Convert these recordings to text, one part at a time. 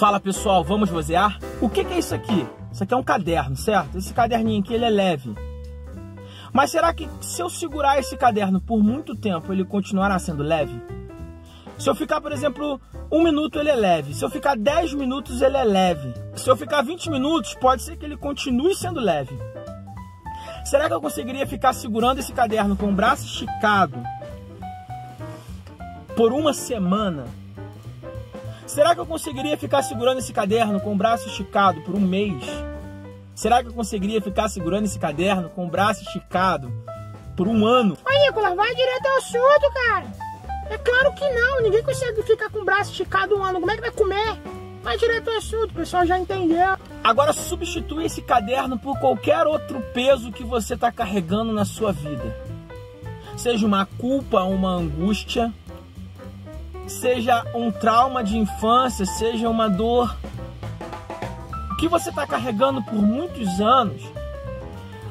Fala pessoal, vamos vozear? O que, é isso aqui? Isso aqui é um caderno, certo? Esse caderninho aqui ele é leve. Mas será que se eu segurar esse caderno por muito tempo ele continuará sendo leve? Se eu ficar, por exemplo, um minuto ele é leve. Se eu ficar 10 minutos ele é leve. Se eu ficar 20 minutos, pode ser que ele continue sendo leve. Será que eu conseguiria ficar segurando esse caderno com o braço esticado por uma semana? Será que eu conseguiria ficar segurando esse caderno com o braço esticado por um mês? Será que eu conseguiria ficar segurando esse caderno com o braço esticado por um ano? Ô Nicolas, vai direto ao assunto, cara. É claro que não, ninguém consegue ficar com o braço esticado um ano. Como é que vai comer? Vai direto ao assunto, o pessoal já entendeu. Agora substitui esse caderno por qualquer outro peso que você está carregando na sua vida. Seja uma culpa, uma angústia, seja um trauma de infância, seja uma dor que você está carregando por muitos anos,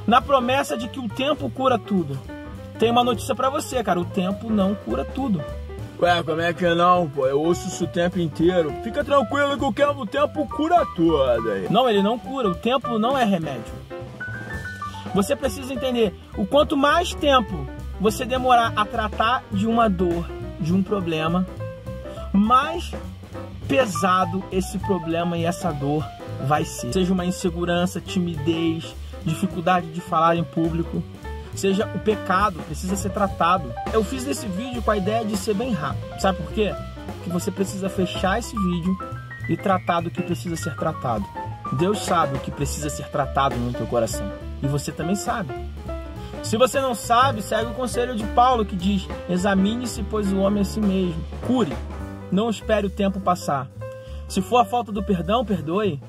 na promessa de que o tempo cura tudo. Tem uma notícia para você, cara: o tempo não cura tudo. Ué, como é que não, pô? Eu ouço isso o tempo inteiro. Fica tranquilo que o tempo cura tudo. Aí. Não, ele não cura. O tempo não é remédio. Você precisa entender: o quanto mais tempo você demorar a tratar de uma dor, de um problema, mais pesado esse problema e essa dor vai ser. Seja uma insegurança, timidez, dificuldade de falar em público, seja o pecado, precisa ser tratado. Eu fiz esse vídeo com a ideia de ser bem rápido. Sabe por quê? Que você precisa fechar esse vídeo e tratar do que precisa ser tratado. Deus sabe o que precisa ser tratado no teu coração. E você também sabe. Se você não sabe, segue o conselho de Paulo que diz: examine-se, pois o homem é si mesmo. Cure. Não espere o tempo passar. Se for a falta do perdão, perdoe.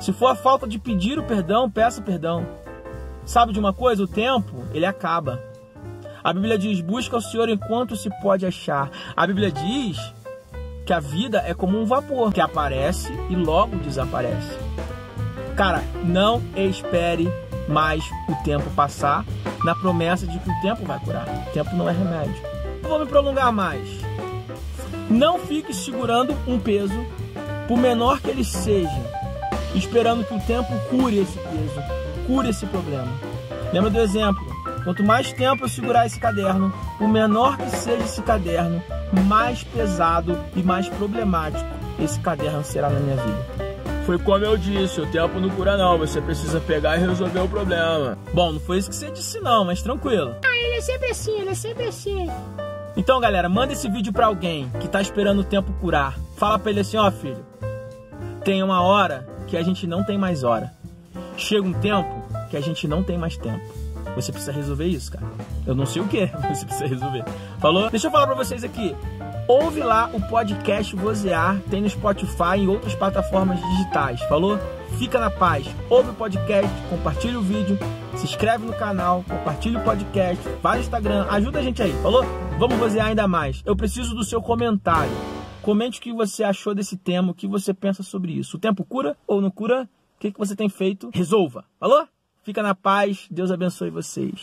Se for a falta de pedir o perdão, peça perdão. Sabe de uma coisa? O tempo, ele acaba. A Bíblia diz: busca o Senhor enquanto se pode achar. A Bíblia diz que a vida é como um vapor que aparece e logo desaparece. Cara, não espere mais o tempo passar na promessa de que o tempo vai curar. O tempo não é remédio. Não vou me prolongar mais. Não fique segurando um peso, por menor que ele seja, esperando que o tempo cure esse peso, cure esse problema. Lembra do exemplo? Quanto mais tempo eu segurar esse caderno, por menor que seja esse caderno, mais pesado e mais problemático esse caderno será na minha vida. Foi como eu disse, o tempo não cura não, você precisa pegar e resolver o problema. Bom, não foi isso que você disse não, mas tranquilo. Ah, ele é sempre assim, ele é sempre assim. Então, galera, manda esse vídeo para alguém que tá esperando o tempo curar. Fala para ele assim, ó, oh, filho, tem uma hora que a gente não tem mais hora. Chega um tempo que a gente não tem mais tempo. Você precisa resolver isso, cara. Eu não sei o que, você precisa resolver. Falou? Deixa eu falar para vocês aqui. Ouve lá o podcast Vozear, tem no Spotify e em outras plataformas digitais. Falou? Fica na paz. Ouve o podcast, compartilha o vídeo, se inscreve no canal, compartilha o podcast, vai no Instagram, ajuda a gente aí, falou? Vamos vozear ainda mais. Eu preciso do seu comentário. Comente o que você achou desse tema, o que você pensa sobre isso. O tempo cura ou não cura? O que, que você tem feito? Resolva. Falou? Fica na paz. Deus abençoe vocês.